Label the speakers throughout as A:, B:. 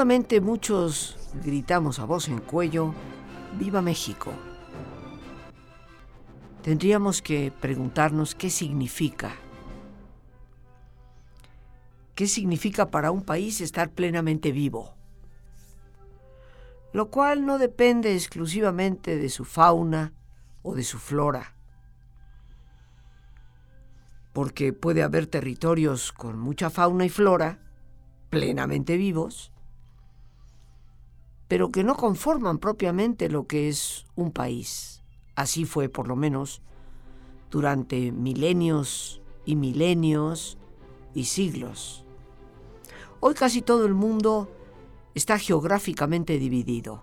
A: Seguramente muchos gritamos a voz en cuello, ¡Viva México! Tendríamos que preguntarnos qué significa. ¿Qué significa para un país estar plenamente vivo? Lo cual no depende exclusivamente de su fauna o de su flora porque puede haber territorios con mucha fauna y flora, plenamente vivos, pero que no conforman propiamente lo que es un país. Así fue por lo menos durante milenios y milenios y siglos. Hoy casi todo el mundo está geográficamente dividido,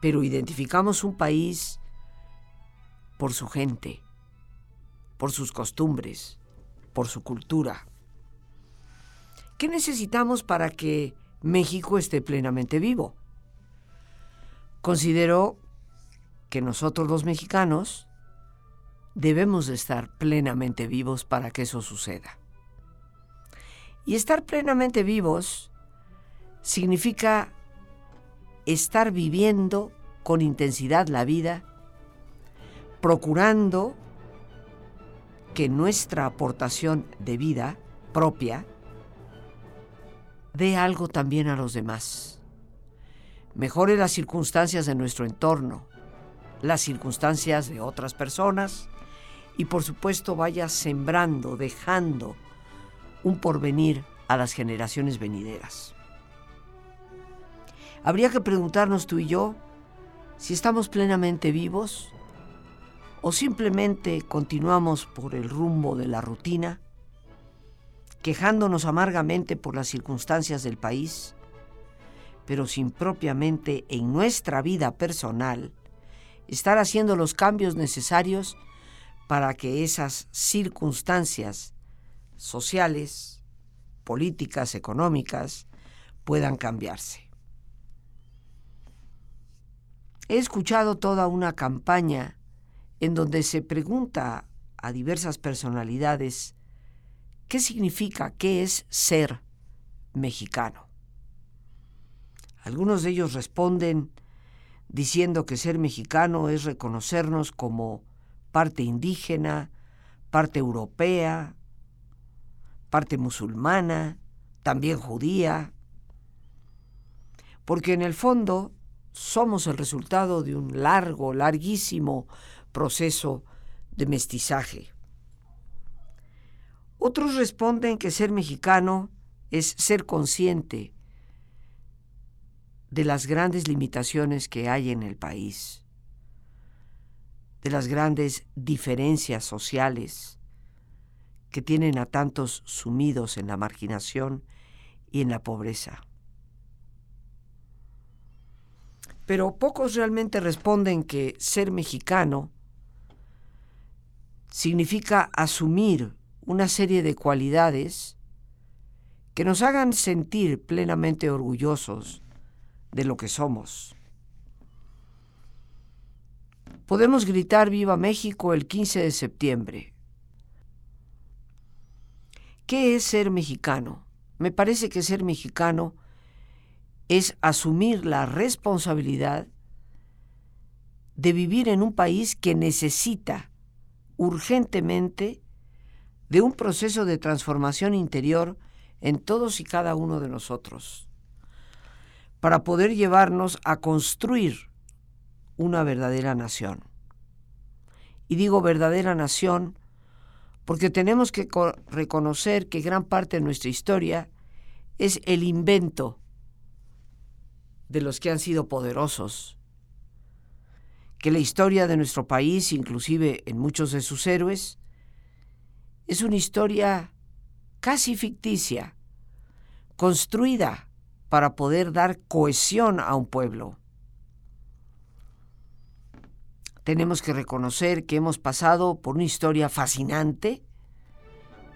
A: pero identificamos un país por su gente, por sus costumbres, por su cultura. ¿Qué necesitamos para que México esté plenamente vivo? Considero que nosotros los mexicanos debemos de estar plenamente vivos para que eso suceda. Y estar plenamente vivos significa estar viviendo con intensidad la vida, procurando que nuestra aportación de vida propia dé algo también a los demás. Mejore las circunstancias de nuestro entorno, las circunstancias de otras personas y por supuesto vaya sembrando, dejando un porvenir a las generaciones venideras. Habría que preguntarnos tú y yo si estamos plenamente vivos o simplemente continuamos por el rumbo de la rutina, quejándonos amargamente por las circunstancias del país, pero sin propiamente en nuestra vida personal estar haciendo los cambios necesarios para que esas circunstancias sociales, políticas, económicas, puedan cambiarse. He escuchado toda una campaña en donde se pregunta a diversas personalidades qué significa, qué es ser mexicano. Algunos de ellos responden diciendo que ser mexicano es reconocernos como parte indígena, parte europea, parte musulmana, también judía, porque en el fondo somos el resultado de un largo, larguísimo proceso de mestizaje. Otros responden que ser mexicano es ser consciente de las grandes limitaciones que hay en el país, de las grandes diferencias sociales que tienen a tantos sumidos en la marginación y en la pobreza. Pero pocos realmente responden que ser mexicano significa asumir una serie de cualidades que nos hagan sentir plenamente orgullosos de lo que somos. Podemos gritar Viva México el 15 de septiembre. ¿Qué es ser mexicano? Me parece que ser mexicano es asumir la responsabilidad de vivir en un país que necesita urgentemente de un proceso de transformación interior en todos y cada uno de nosotros, para poder llevarnos a construir una verdadera nación. Y digo verdadera nación porque tenemos que reconocer que gran parte de nuestra historia es el invento de los que han sido poderosos, que la historia de nuestro país, inclusive en muchos de sus héroes, es una historia casi ficticia, construida para poder dar cohesión a un pueblo. Tenemos que reconocer que hemos pasado por una historia fascinante,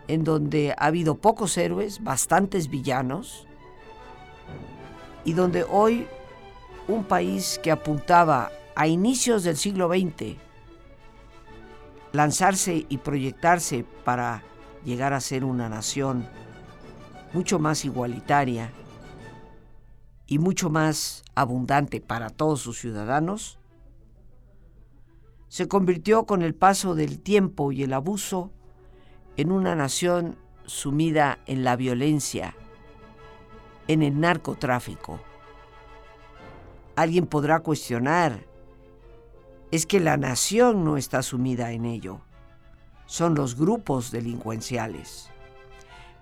A: en donde ha habido pocos héroes, bastantes villanos, y donde hoy un país que apuntaba a inicios del siglo XX lanzarse y proyectarse para llegar a ser una nación mucho más igualitaria y mucho más abundante para todos sus ciudadanos, se convirtió con el paso del tiempo y el abuso en una nación sumida en la violencia, en el narcotráfico. Alguien podrá cuestionar, es que la nación no está sumida en ello, son los grupos delincuenciales.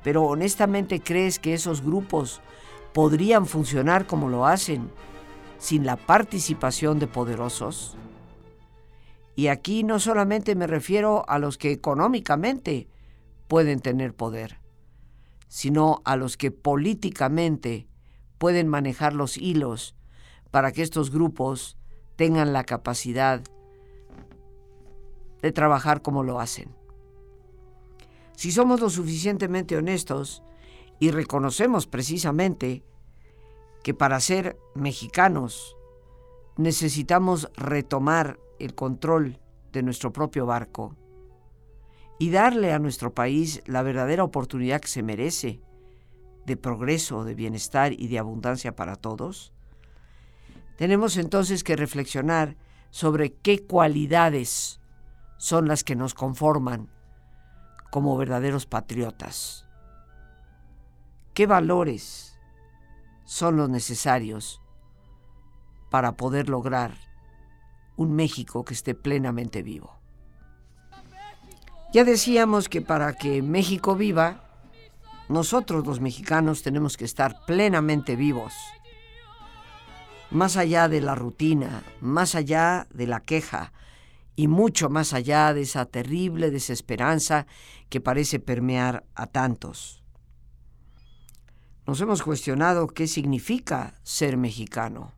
A: Pero honestamente crees que esos grupos podrían funcionar como lo hacen sin la participación de poderosos? Y aquí no solamente me refiero a los que económicamente pueden tener poder, sino a los que políticamente pueden manejar los hilos para que estos grupos tengan la capacidad de trabajar como lo hacen. Si somos lo suficientemente honestos y reconocemos precisamente que para ser mexicanos necesitamos retomar el control de nuestro propio barco, y darle a nuestro país la verdadera oportunidad que se merece de progreso, de bienestar y de abundancia para todos, tenemos entonces que reflexionar sobre qué cualidades son las que nos conforman como verdaderos patriotas. ¿Qué valores son los necesarios para poder lograr un México que esté plenamente vivo? Ya decíamos que para que México viva, nosotros los mexicanos tenemos que estar plenamente vivos, más allá de la rutina, más allá de la queja y mucho más allá de esa terrible desesperanza que parece permear a tantos. Nos hemos cuestionado qué significa ser mexicano,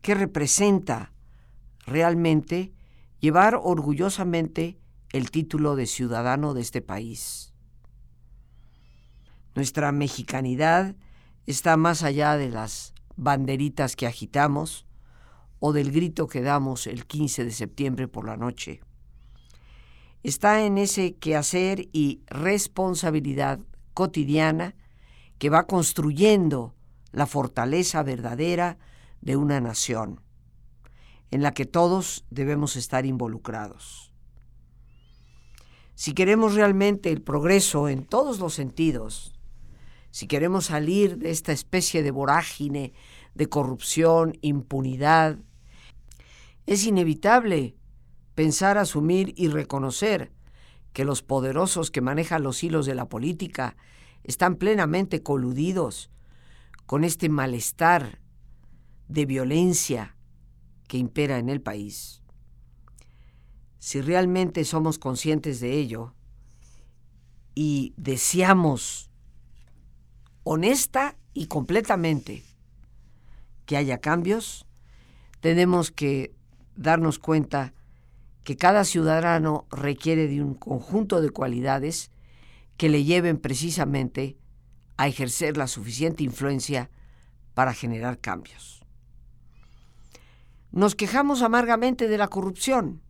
A: qué representa realmente llevar orgullosamente el título de ciudadano de este país. Nuestra mexicanidad está más allá de las banderitas que agitamos o del grito que damos el 15 de septiembre por la noche. Está en ese quehacer y responsabilidad cotidiana que va construyendo la fortaleza verdadera de una nación, en la que todos debemos estar involucrados. Si queremos realmente el progreso en todos los sentidos, si queremos salir de esta especie de vorágine de corrupción, impunidad, es inevitable pensar, asumir y reconocer que los poderosos que manejan los hilos de la política están plenamente coludidos con este malestar de violencia que impera en el país. Si realmente somos conscientes de ello y deseamos honesta y completamente que haya cambios, tenemos que darnos cuenta que cada ciudadano requiere de un conjunto de cualidades que le lleven precisamente a ejercer la suficiente influencia para generar cambios. Nos quejamos amargamente de la corrupción,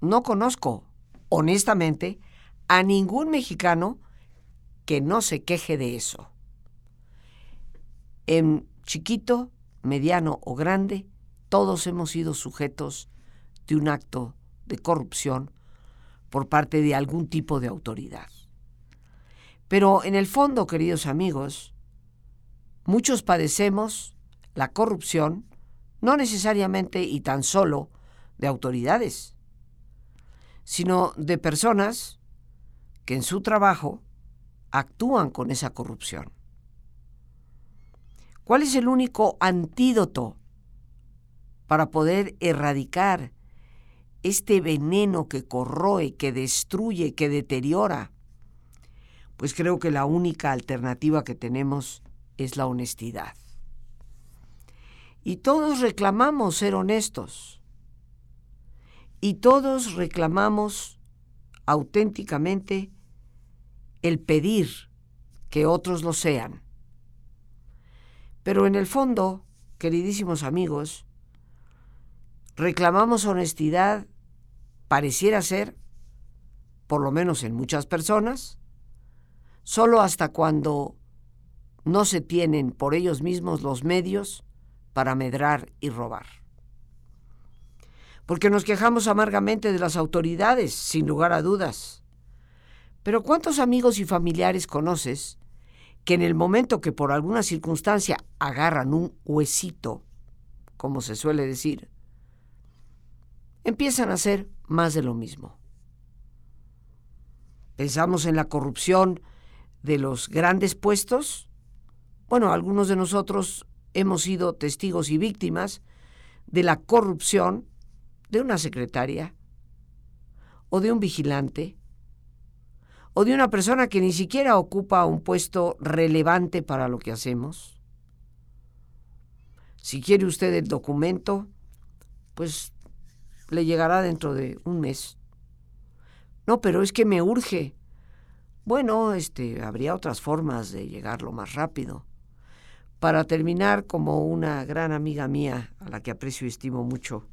A: no conozco, honestamente, a ningún mexicano que no se queje de eso. En chiquito, mediano o grande, todos hemos sido sujetos de un acto de corrupción por parte de algún tipo de autoridad. Pero en el fondo, queridos amigos, muchos padecemos la corrupción no necesariamente y tan solo de autoridades, sino de personas que en su trabajo actúan con esa corrupción. ¿Cuál es el único antídoto para poder erradicar este veneno que corroe, que destruye, que deteriora? Pues creo que la única alternativa que tenemos es la honestidad. Y todos reclamamos ser honestos. Y todos reclamamos auténticamente el pedir que otros lo sean. Pero en el fondo, queridísimos amigos, reclamamos honestidad, pareciera ser, por lo menos en muchas personas, solo hasta cuando no se tienen por ellos mismos los medios para medrar y robar. Porque nos quejamos amargamente de las autoridades, sin lugar a dudas. Pero ¿cuántos amigos y familiares conoces que en el momento que por alguna circunstancia agarran un huesito, como se suele decir, empiezan a hacer más de lo mismo? Pensamos en la corrupción de los grandes puestos. Bueno, algunos de nosotros hemos sido testigos y víctimas de la corrupción de una secretaria o de un vigilante o de una persona que ni siquiera ocupa un puesto relevante para lo que hacemos. Si quiere usted el documento, pues le llegará dentro de un mes. No, pero es que me urge. Bueno, este, habría otras formas de llegarlo más rápido. Para terminar, como una gran amiga mía, a la que aprecio y estimo mucho,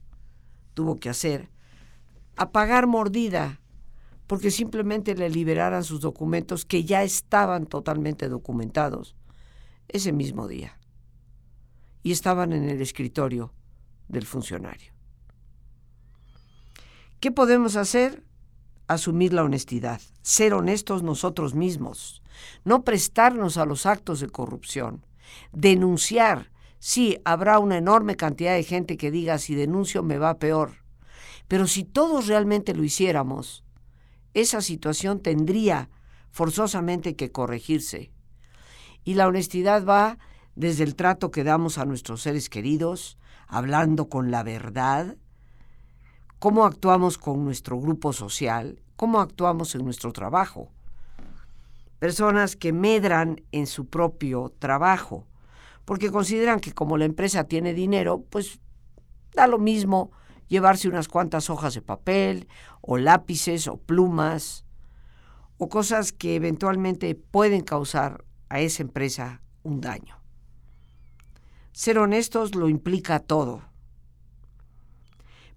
A: tuvo que hacer, apagar mordida, porque simplemente le liberaran sus documentos que ya estaban totalmente documentados ese mismo día y estaban en el escritorio del funcionario. ¿Qué podemos hacer? Asumir la honestidad, ser honestos nosotros mismos, no prestarnos a los actos de corrupción, denunciar. Sí, habrá una enorme cantidad de gente que diga si denuncio me va peor. Pero si todos realmente lo hiciéramos, esa situación tendría forzosamente que corregirse. Y la honestidad va desde el trato que damos a nuestros seres queridos, hablando con la verdad, cómo actuamos con nuestro grupo social, cómo actuamos en nuestro trabajo personas que medran en su propio trabajo, porque consideran que como la empresa tiene dinero, pues da lo mismo llevarse unas cuantas hojas de papel, o lápices, o plumas, o cosas que eventualmente pueden causar a esa empresa un daño. Ser honestos lo implica todo.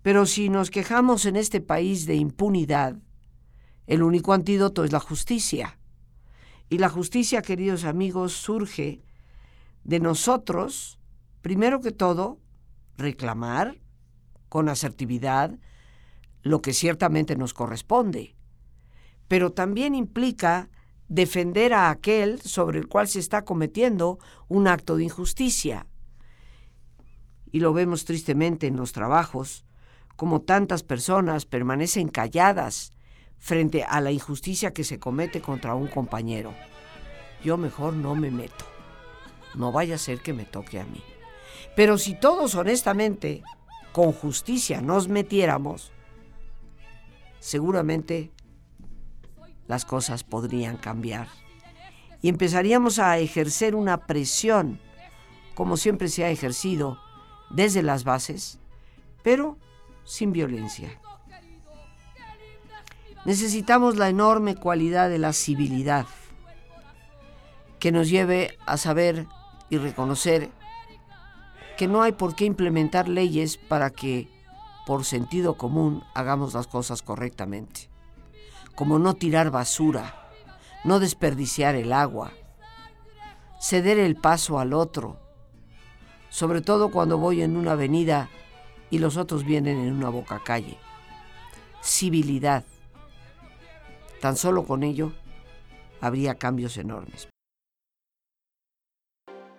A: Pero si nos quejamos en este país de impunidad, el único antídoto es la justicia. Y la justicia, queridos amigos, surge de nosotros, primero que todo, reclamar con asertividad lo que ciertamente nos corresponde, pero también implica defender a aquel sobre el cual se está cometiendo un acto de injusticia. Y lo vemos tristemente en los trabajos, como tantas personas permanecen calladas frente a la injusticia que se comete contra un compañero. Yo mejor no me meto. No vaya a ser que me toque a mí. Pero si todos honestamente, con justicia, nos metiéramos, seguramente las cosas podrían cambiar. Y empezaríamos a ejercer una presión, como siempre se ha ejercido, desde las bases, pero sin violencia. Necesitamos la enorme cualidad de la civilidad que nos lleve a saber y reconocer que no hay por qué implementar leyes para que, por sentido común, hagamos las cosas correctamente. Como no tirar basura, no desperdiciar el agua, ceder el paso al otro, sobre todo cuando voy en una avenida y los otros vienen en una boca calle. Civilidad, Tan solo con ello habría cambios enormes.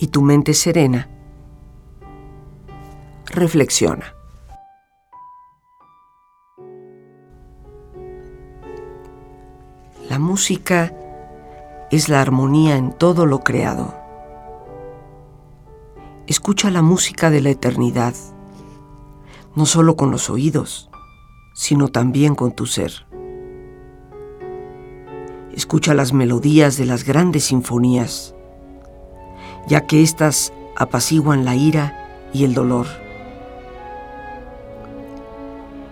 A: y tu mente serena, reflexiona. La música es la armonía en todo lo creado. Escucha la música de la eternidad, no solo con los oídos, sino también con tu ser. Escucha las melodías de las grandes sinfonías, ya que éstas apaciguan la ira y el dolor.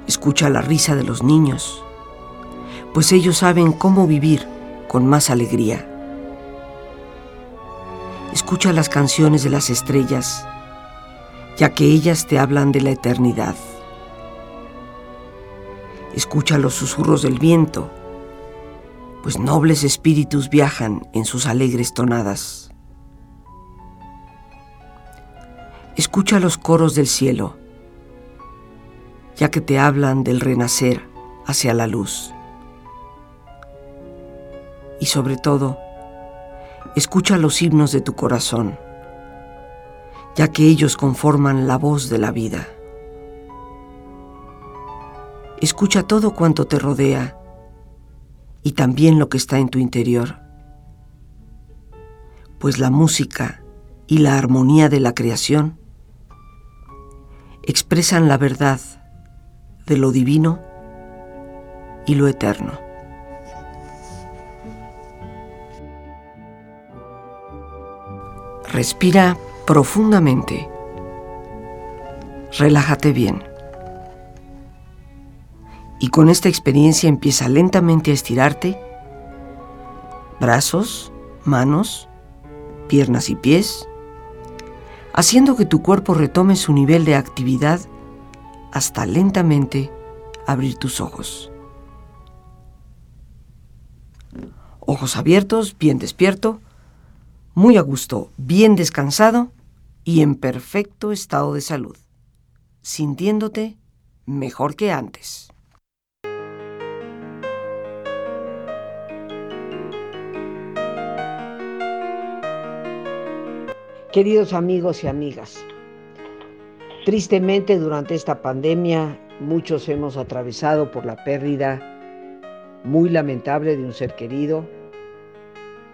A: Escucha la risa de los niños, pues ellos saben cómo vivir con más alegría. Escucha las canciones de las estrellas, ya que ellas te hablan de la eternidad. Escucha los susurros del viento, pues nobles espíritus viajan en sus alegres tonadas. Escucha los coros del cielo, ya que te hablan del renacer hacia la luz. Y sobre todo, escucha los himnos de tu corazón, ya que ellos conforman la voz de la vida. Escucha todo cuanto te rodea y también lo que está en tu interior, pues la música y la armonía de la creación expresan la verdad de lo divino y lo eterno. Respira profundamente. Relájate bien. Y con esta experiencia empieza lentamente a estirarte. Brazos, manos, piernas y pies, haciendo que tu cuerpo retome su nivel de actividad hasta lentamente abrir tus ojos. Ojos abiertos, bien despierto, muy a gusto, bien descansado y en perfecto estado de salud, sintiéndote mejor que antes. Queridos amigos y amigas, Tristemente durante esta pandemia muchos hemos atravesado por la pérdida muy lamentable de un ser querido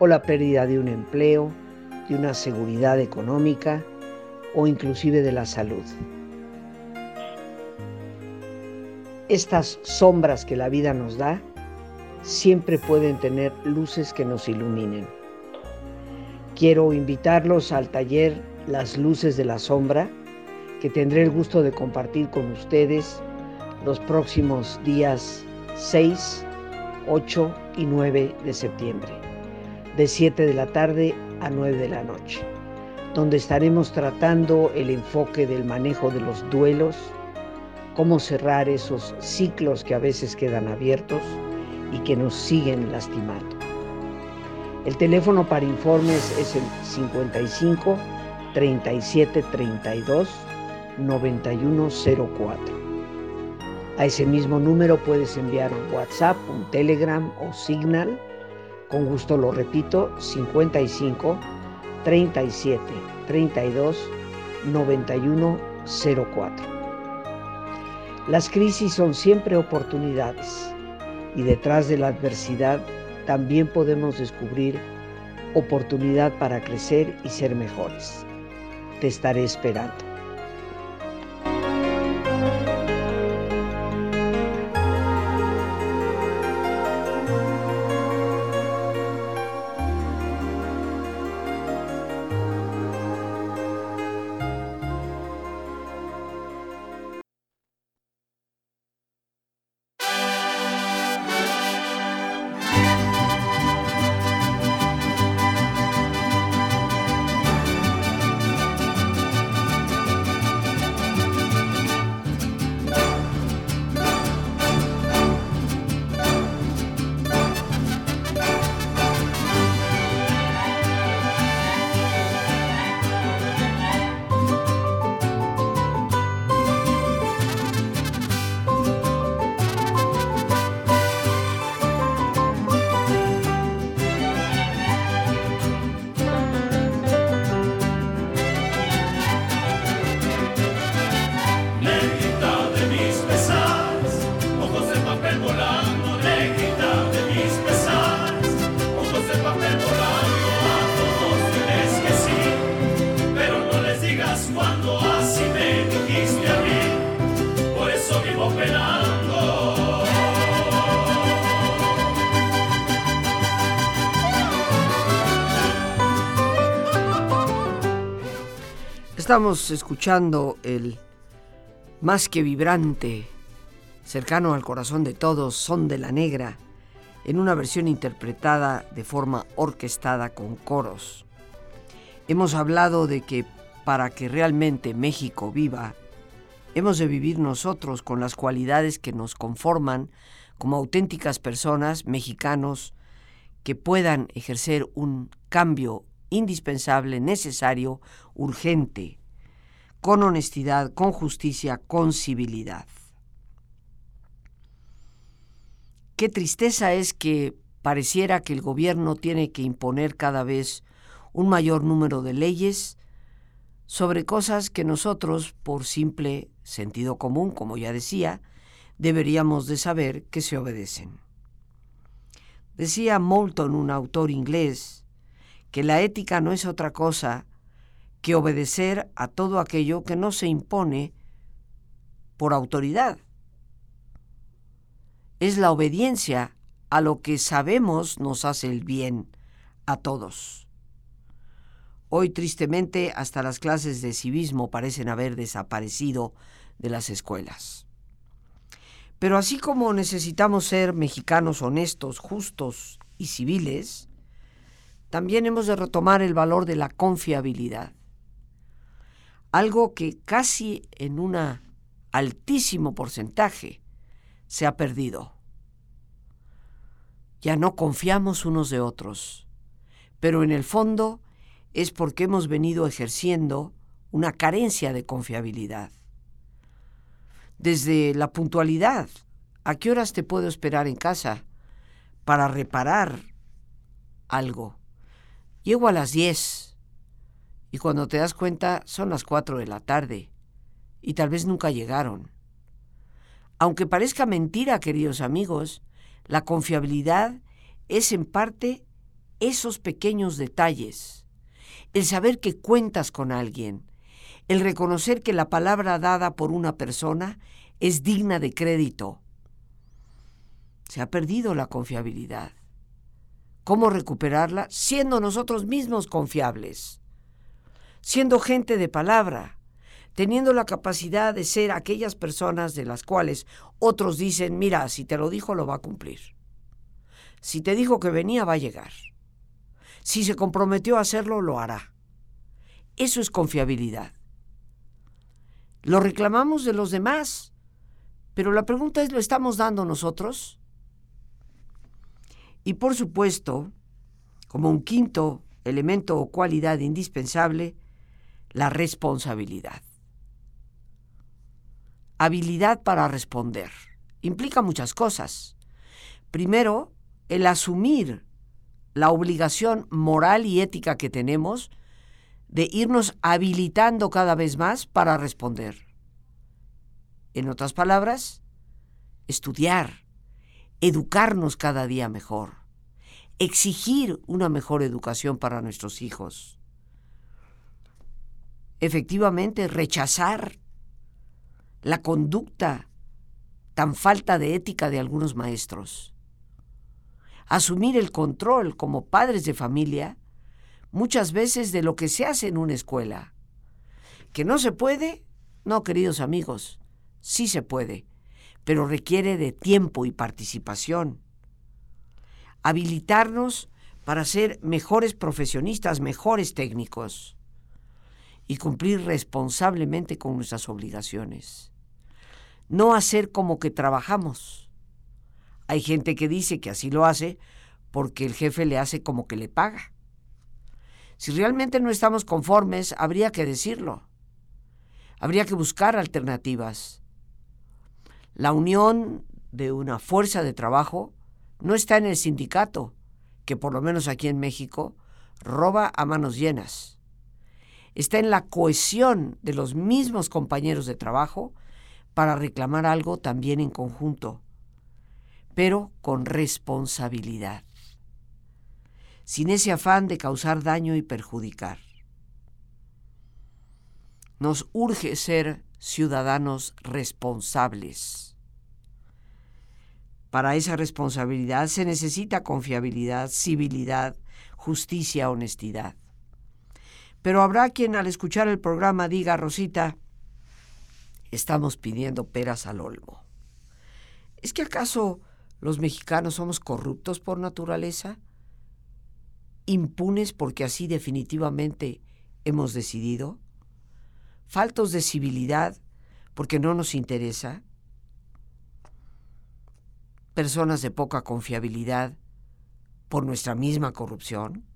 A: o la pérdida de un empleo, de una seguridad económica o inclusive de la salud. Estas sombras que la vida nos da siempre pueden tener luces que nos iluminen. Quiero invitarlos al taller Las luces de la sombra, que tendré el gusto de compartir con ustedes los próximos días 6, 8 y 9 de septiembre, de 7 de la tarde a 9 de la noche, donde estaremos tratando el enfoque del manejo de los duelos, cómo cerrar esos ciclos que a veces quedan abiertos y que nos siguen lastimando. El teléfono para informes es el 55 37 32 9104. A ese mismo número puedes enviar un WhatsApp, un Telegram o Signal. Con gusto lo repito, 55 37 32 91 04. Las crisis son siempre oportunidades y detrás de la adversidad también podemos descubrir oportunidad para crecer y ser mejores. Te estaré esperando. Estamos escuchando el más que vibrante cercano al corazón de todos, Son de la Negra, en una versión interpretada de forma orquestada con coros. Hemos hablado de que para que realmente México viva, hemos de vivir nosotros con las cualidades que nos conforman como auténticas personas mexicanos que puedan ejercer un cambio indispensable, necesario, urgente, con honestidad, con justicia, con civilidad. Qué tristeza es que pareciera que el gobierno tiene que imponer cada vez un mayor número de leyes sobre cosas que nosotros, por simple sentido común, como ya decía, deberíamos de saber que se obedecen. Decía Moulton, un autor inglés, que la ética no es otra cosa que obedecer a todo aquello que no se impone por autoridad. Es la obediencia a lo que sabemos nos hace el bien a todos. Hoy tristemente hasta las clases de civismo parecen haber desaparecido de las escuelas. Pero así como necesitamos ser mexicanos honestos, justos y civiles, también hemos de retomar el valor de la confiabilidad algo que casi en un altísimo porcentaje se ha perdido. Ya no confiamos unos de otros, pero en el fondo es porque hemos venido ejerciendo una carencia de confiabilidad. Desde la puntualidad, ¿a qué horas te puedo esperar en casa para reparar algo? Llego a las 10 y cuando te das cuenta son las cuatro de la tarde y tal vez nunca llegaron. Aunque parezca mentira, queridos amigos, la confiabilidad es en parte esos pequeños detalles, el saber que cuentas con alguien, el reconocer que la palabra dada por una persona es digna de crédito. Se ha perdido la confiabilidad. ¿Cómo recuperarla? Siendo nosotros mismos confiables siendo gente de palabra, teniendo la capacidad de ser aquellas personas de las cuales otros dicen, mira, si te lo dijo, lo va a cumplir. Si te dijo que venía, va a llegar. Si se comprometió a hacerlo, lo hará. Eso es confiabilidad. Lo reclamamos de los demás, pero la pregunta es, ¿lo estamos dando nosotros? Y por supuesto, como un quinto elemento o cualidad indispensable, la responsabilidad. Habilidad para responder. Implica muchas cosas. Primero, el asumir la obligación moral y ética que tenemos de irnos habilitando cada vez más para responder. En otras palabras, estudiar, educarnos cada día mejor, exigir una mejor educación para nuestros hijos, efectivamente rechazar la conducta tan falta de ética de algunos maestros. Asumir el control como padres de familia muchas veces de lo que se hace en una escuela. Que no se puede, no, queridos amigos, sí se puede, pero requiere de tiempo y participación. Habilitarnos para ser mejores profesionistas, mejores técnicos y cumplir responsablemente con nuestras obligaciones. No hacer como que trabajamos. Hay gente que dice que así lo hace porque el jefe le hace como que le paga. Si realmente no estamos conformes, habría que decirlo. Habría que buscar alternativas. La unión de una fuerza de trabajo no está en el sindicato, que por lo menos aquí en México roba a manos llenas está en la cohesión de los mismos compañeros de trabajo para reclamar algo también en conjunto, pero con responsabilidad, sin ese afán de causar daño y perjudicar. Nos urge ser ciudadanos responsables. Para esa responsabilidad se necesita confiabilidad, civilidad, justicia, honestidad. Pero habrá quien al escuchar el programa diga, Rosita, estamos pidiendo peras al olmo. ¿Es que acaso los mexicanos somos corruptos por naturaleza? ¿Impunes porque así definitivamente hemos decidido? ¿Faltos de civilidad porque no nos interesa? ¿Personas de poca confiabilidad por nuestra misma corrupción?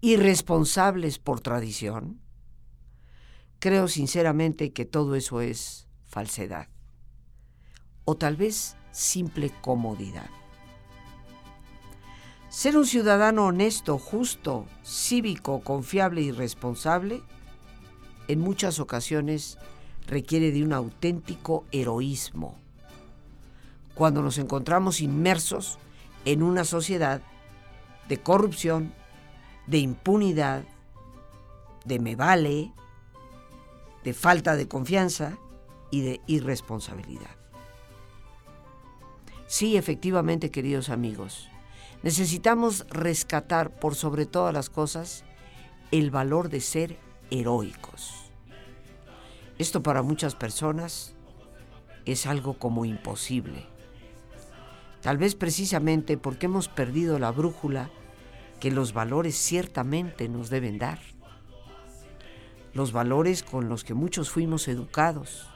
A: ¿Irresponsables por tradición? Creo sinceramente que todo eso es falsedad. O tal vez simple comodidad. Ser un ciudadano honesto, justo, cívico, confiable y responsable en muchas ocasiones requiere de un auténtico heroísmo. Cuando nos encontramos inmersos en una sociedad de corrupción, de impunidad, de me vale, de falta de confianza y de irresponsabilidad. Sí, efectivamente, queridos amigos, necesitamos rescatar por sobre todas las cosas el valor de ser heroicos. Esto para muchas personas es algo como imposible. Tal vez precisamente porque hemos perdido la brújula que los valores ciertamente nos deben dar. Los valores con los que muchos fuimos educados,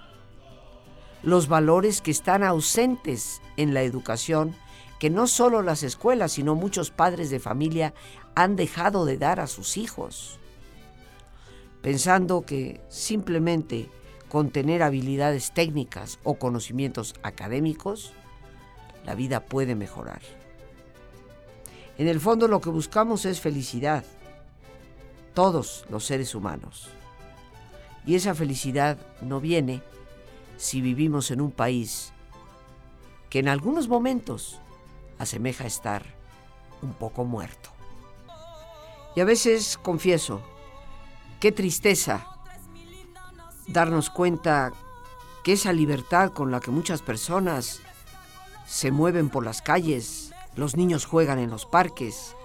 A: los valores que están ausentes en la educación, que no solo las escuelas, sino muchos padres de familia han dejado de dar a sus hijos, pensando que simplemente con tener habilidades técnicas o conocimientos académicos, la vida puede mejorar. En el fondo lo que buscamos es felicidad, todos los seres humanos. Y esa felicidad no viene si vivimos en un país que en algunos momentos asemeja estar un poco muerto. Y a veces confieso, qué tristeza darnos cuenta que esa libertad con la que muchas personas se mueven por las calles, los niños juegan en los parques,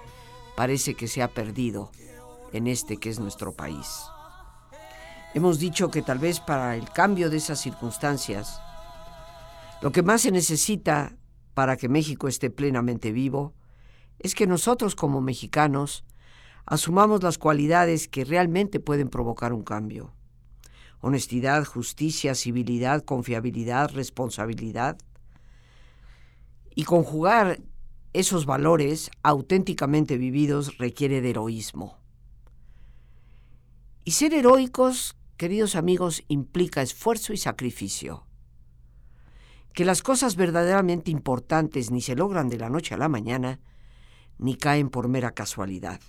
A: parece que se ha perdido en este que es nuestro país. Hemos dicho que tal vez para el cambio de esas circunstancias, lo que más se necesita para que México esté plenamente vivo es que nosotros como mexicanos asumamos las cualidades que realmente pueden provocar un cambio. Honestidad, justicia, civilidad, confiabilidad, responsabilidad. Y conjugar esos valores auténticamente vividos requiere de heroísmo. Y ser heroicos queridos amigos, implica esfuerzo y sacrificio. Que las cosas verdaderamente importantes ni se logran de la noche a la mañana, ni caen por mera casualidad.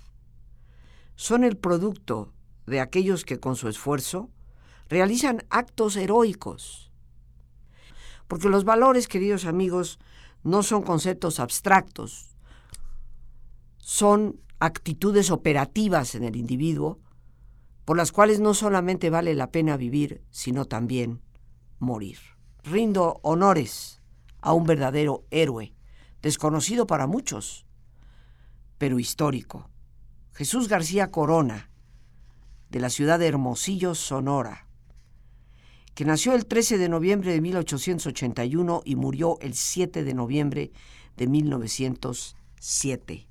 A: Son el producto de aquellos que con su esfuerzo realizan actos heroicos. Porque los valores, queridos amigos, no son conceptos abstractos, son actitudes operativas en el individuo por las cuales no solamente vale la pena vivir, sino también morir. Rindo honores a un verdadero héroe, desconocido para muchos, pero histórico. Jesús García Corona, de la ciudad de Hermosillo, Sonora, que nació el 13 de noviembre de 1881 y murió el 7 de noviembre de 1907.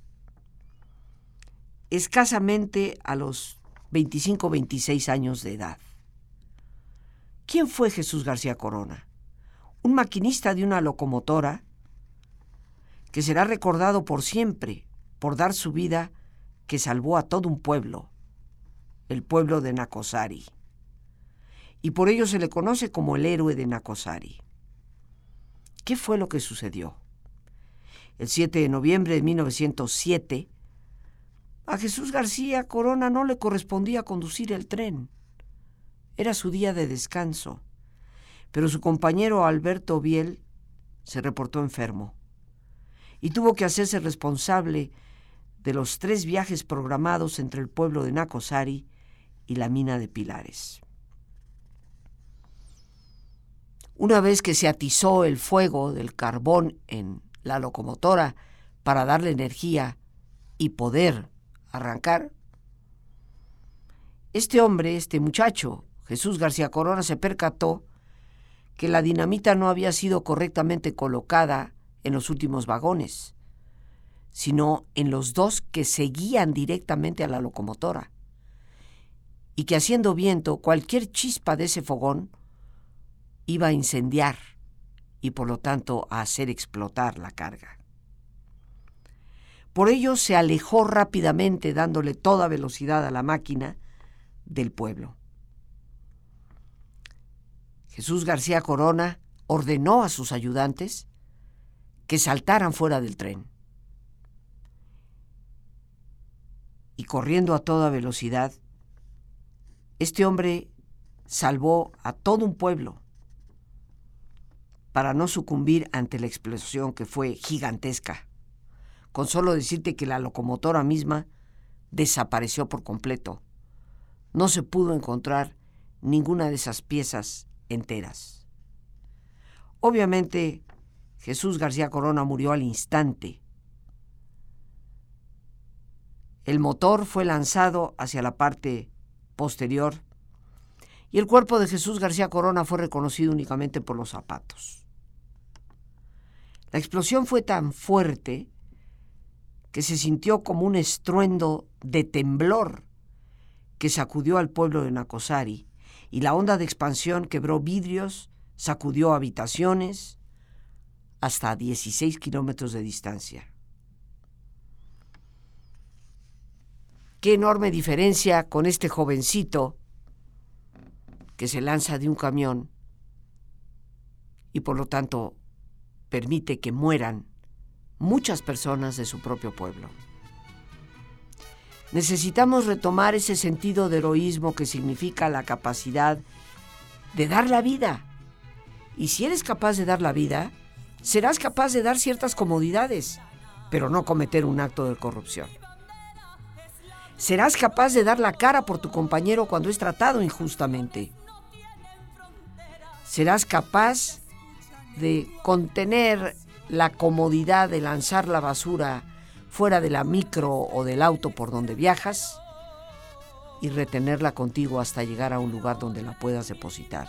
A: Escasamente a los 25 26 años de edad. ¿Quién fue Jesús García Corona? Un maquinista de una locomotora que será recordado por siempre por dar su vida que salvó a todo un pueblo, el pueblo de Nacosari. Y por ello se le conoce como el héroe de Nacosari. ¿Qué fue lo que sucedió? El 7 de noviembre de 1907, a Jesús García Corona no le correspondía conducir el tren. Era su día de descanso. Pero su compañero Alberto Biel se reportó enfermo y tuvo que hacerse responsable de los tres viajes programados entre el pueblo de Nacosari y la mina de Pilares. Una vez que se atizó el fuego del carbón en la locomotora para darle energía y poder arrancar, este hombre, este muchacho, Jesús García Corona, se percató que la dinamita no había sido correctamente colocada en los últimos vagones, sino en los dos que seguían directamente a la locomotora, y que haciendo viento cualquier chispa de ese fogón iba a incendiar y por lo tanto a hacer explotar la carga. Por ello se alejó rápidamente dándole toda velocidad a la máquina del pueblo. Jesús García Corona ordenó a sus ayudantes que saltaran fuera del tren. Y corriendo a toda velocidad, este hombre salvó a todo un pueblo para no sucumbir ante la explosión que fue gigantesca. Con solo decirte que la locomotora misma desapareció por completo. No se pudo encontrar ninguna de esas piezas enteras. Obviamente, Jesús García Corona murió al instante. El motor fue lanzado hacia la parte posterior y el cuerpo de Jesús García Corona fue reconocido únicamente por los zapatos. La explosión fue tan fuerte que se sintió como un estruendo de temblor que sacudió al pueblo de Nacosari y la onda de expansión quebró vidrios, sacudió habitaciones hasta 16 kilómetros de distancia. Qué enorme diferencia con este jovencito que se lanza de un camión y por lo tanto permite que mueran muchas personas de su propio pueblo. Necesitamos retomar ese sentido de heroísmo que significa la capacidad de dar la vida. Y si eres capaz de dar la vida, serás capaz de dar ciertas comodidades, pero no cometer un acto de corrupción. Serás capaz de dar la cara por tu compañero cuando es tratado injustamente. Serás capaz de contener la comodidad de lanzar la basura fuera de la micro o del auto por donde viajas y retenerla contigo hasta llegar a un lugar donde la puedas depositar.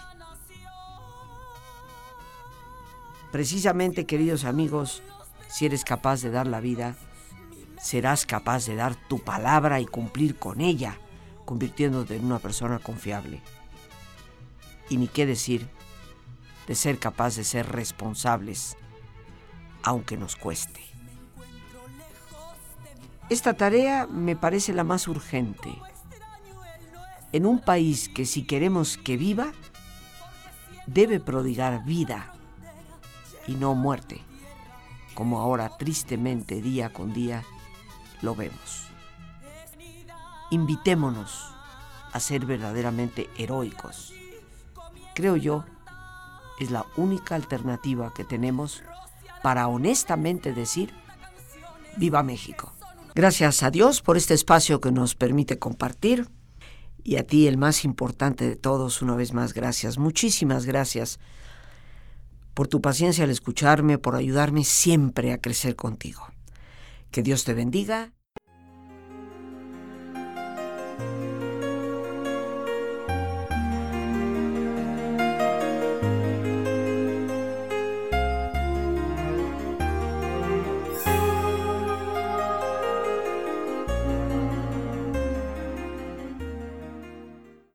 A: Precisamente, queridos amigos, si eres capaz de dar la vida, serás capaz de dar tu palabra y cumplir con ella, convirtiéndote en una persona confiable. Y ni qué decir de ser capaz de ser responsables, aunque nos cueste. Esta tarea me parece la más urgente. En un país que si queremos que viva, debe prodigar vida y no muerte, como ahora tristemente día con día lo vemos. Invitémonos a ser verdaderamente heroicos. Creo yo, es la única alternativa que tenemos para honestamente decir, viva México. Gracias a Dios por este espacio que nos permite compartir. Y a ti, el más importante de todos, una vez más, gracias. Muchísimas gracias por tu paciencia al escucharme, por ayudarme siempre a crecer contigo. Que Dios te bendiga